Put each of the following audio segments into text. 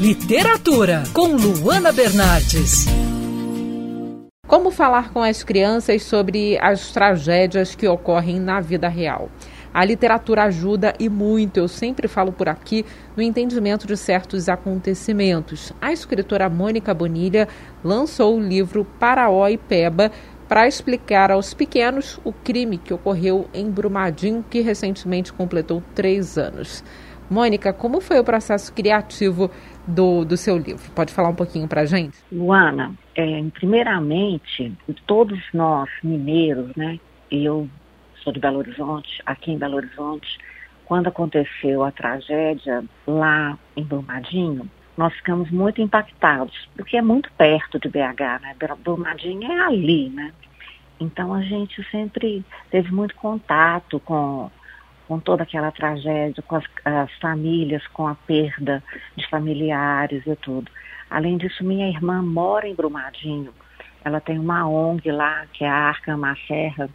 Literatura, com Luana Bernardes. Como falar com as crianças sobre as tragédias que ocorrem na vida real? A literatura ajuda e muito, eu sempre falo por aqui, no entendimento de certos acontecimentos. A escritora Mônica Bonilha lançou o livro Paraó e Peba para explicar aos pequenos o crime que ocorreu em Brumadinho, que recentemente completou três anos. Mônica, como foi o processo criativo do, do seu livro? Pode falar um pouquinho para a gente? Luana, é, primeiramente, todos nós mineiros, né? Eu sou de Belo Horizonte, aqui em Belo Horizonte, quando aconteceu a tragédia lá em Brumadinho, nós ficamos muito impactados, porque é muito perto de BH, né? Brumadinho é ali, né? Então a gente sempre teve muito contato com com toda aquela tragédia, com as, as, famílias, com a perda de familiares e tudo. Além disso, minha irmã mora em Brumadinho. Ela tem uma ONG lá, que é a Arca Serra,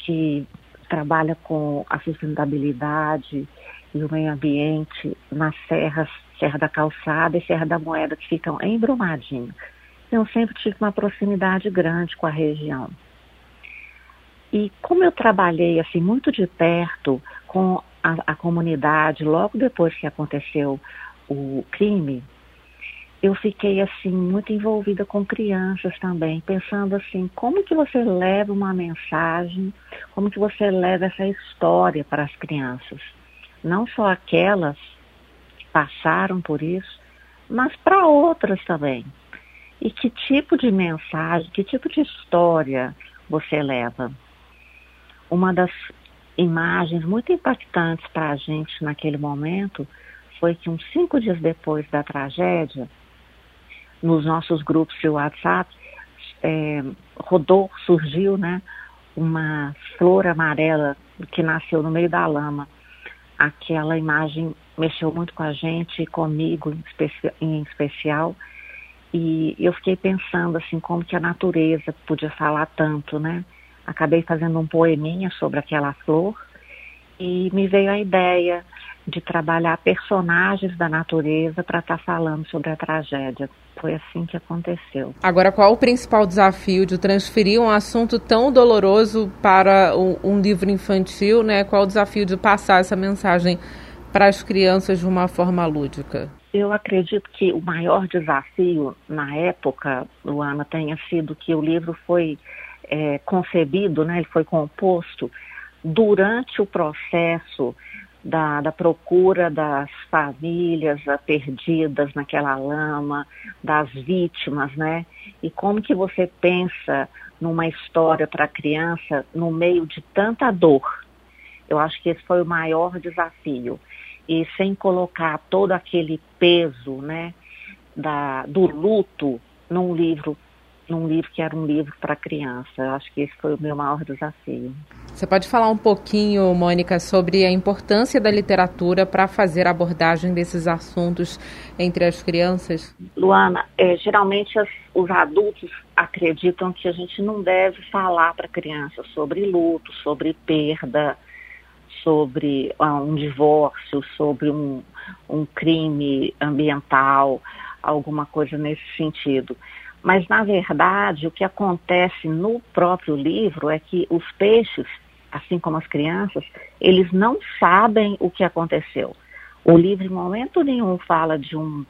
que trabalha com a sustentabilidade e o meio ambiente nas serras, Serra da Calçada e Serra da Moeda, que ficam em Brumadinho. Eu sempre tive uma proximidade grande com a região. E como eu trabalhei assim muito de perto com a, a comunidade logo depois que aconteceu o crime, eu fiquei assim muito envolvida com crianças também, pensando assim, como que você leva uma mensagem, como que você leva essa história para as crianças, não só aquelas que passaram por isso, mas para outras também. E que tipo de mensagem, que tipo de história você leva? Uma das imagens muito impactantes para a gente naquele momento foi que uns cinco dias depois da tragédia, nos nossos grupos de WhatsApp, é, rodou, surgiu, né, uma flor amarela que nasceu no meio da lama. Aquela imagem mexeu muito com a gente comigo em, especi em especial. E eu fiquei pensando assim como que a natureza podia falar tanto, né? Acabei fazendo um poeminha sobre aquela flor e me veio a ideia de trabalhar personagens da natureza para estar tá falando sobre a tragédia. Foi assim que aconteceu. Agora, qual o principal desafio de transferir um assunto tão doloroso para um, um livro infantil, né? Qual o desafio de passar essa mensagem para as crianças de uma forma lúdica? Eu acredito que o maior desafio na época, Luana, tenha sido que o livro foi é, concebido, né, ele foi composto durante o processo da, da, procura das famílias perdidas naquela lama, das vítimas, né? E como que você pensa numa história para criança no meio de tanta dor? Eu acho que esse foi o maior desafio. E sem colocar todo aquele peso, né, da, do luto num livro num livro que era um livro para criança. Eu acho que esse foi o meu maior desafio. Você pode falar um pouquinho, Mônica, sobre a importância da literatura para fazer a abordagem desses assuntos entre as crianças? Luana, é, geralmente as, os adultos acreditam que a gente não deve falar para crianças sobre luto, sobre perda, sobre uh, um divórcio, sobre um, um crime ambiental, alguma coisa nesse sentido. Mas, na verdade, o que acontece no próprio livro é que os peixes, assim como as crianças, eles não sabem o que aconteceu. O livro, em momento nenhum, fala de um,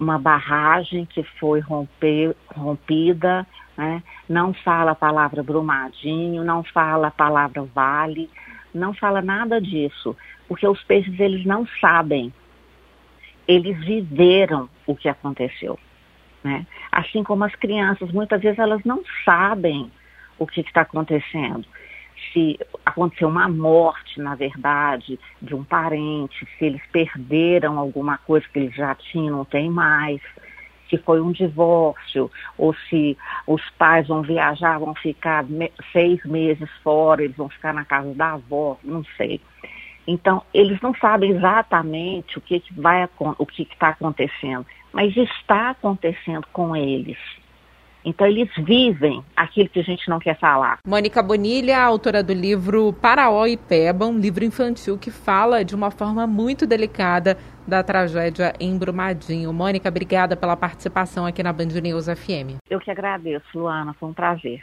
uma barragem que foi romper, rompida, né? não fala a palavra Brumadinho, não fala a palavra Vale, não fala nada disso, porque os peixes eles não sabem, eles viveram o que aconteceu. Né? Assim como as crianças, muitas vezes elas não sabem o que está acontecendo. Se aconteceu uma morte, na verdade, de um parente, se eles perderam alguma coisa que eles já tinham, não tem mais, se foi um divórcio, ou se os pais vão viajar, vão ficar seis meses fora, eles vão ficar na casa da avó, não sei. Então, eles não sabem exatamente o que, que vai o que está acontecendo, mas está acontecendo com eles. Então eles vivem aquilo que a gente não quer falar. Mônica Bonilha, autora do livro Paraó e Peba, um livro infantil que fala de uma forma muito delicada da tragédia em Brumadinho. Mônica, obrigada pela participação aqui na Band News FM. Eu que agradeço, Luana, foi um prazer.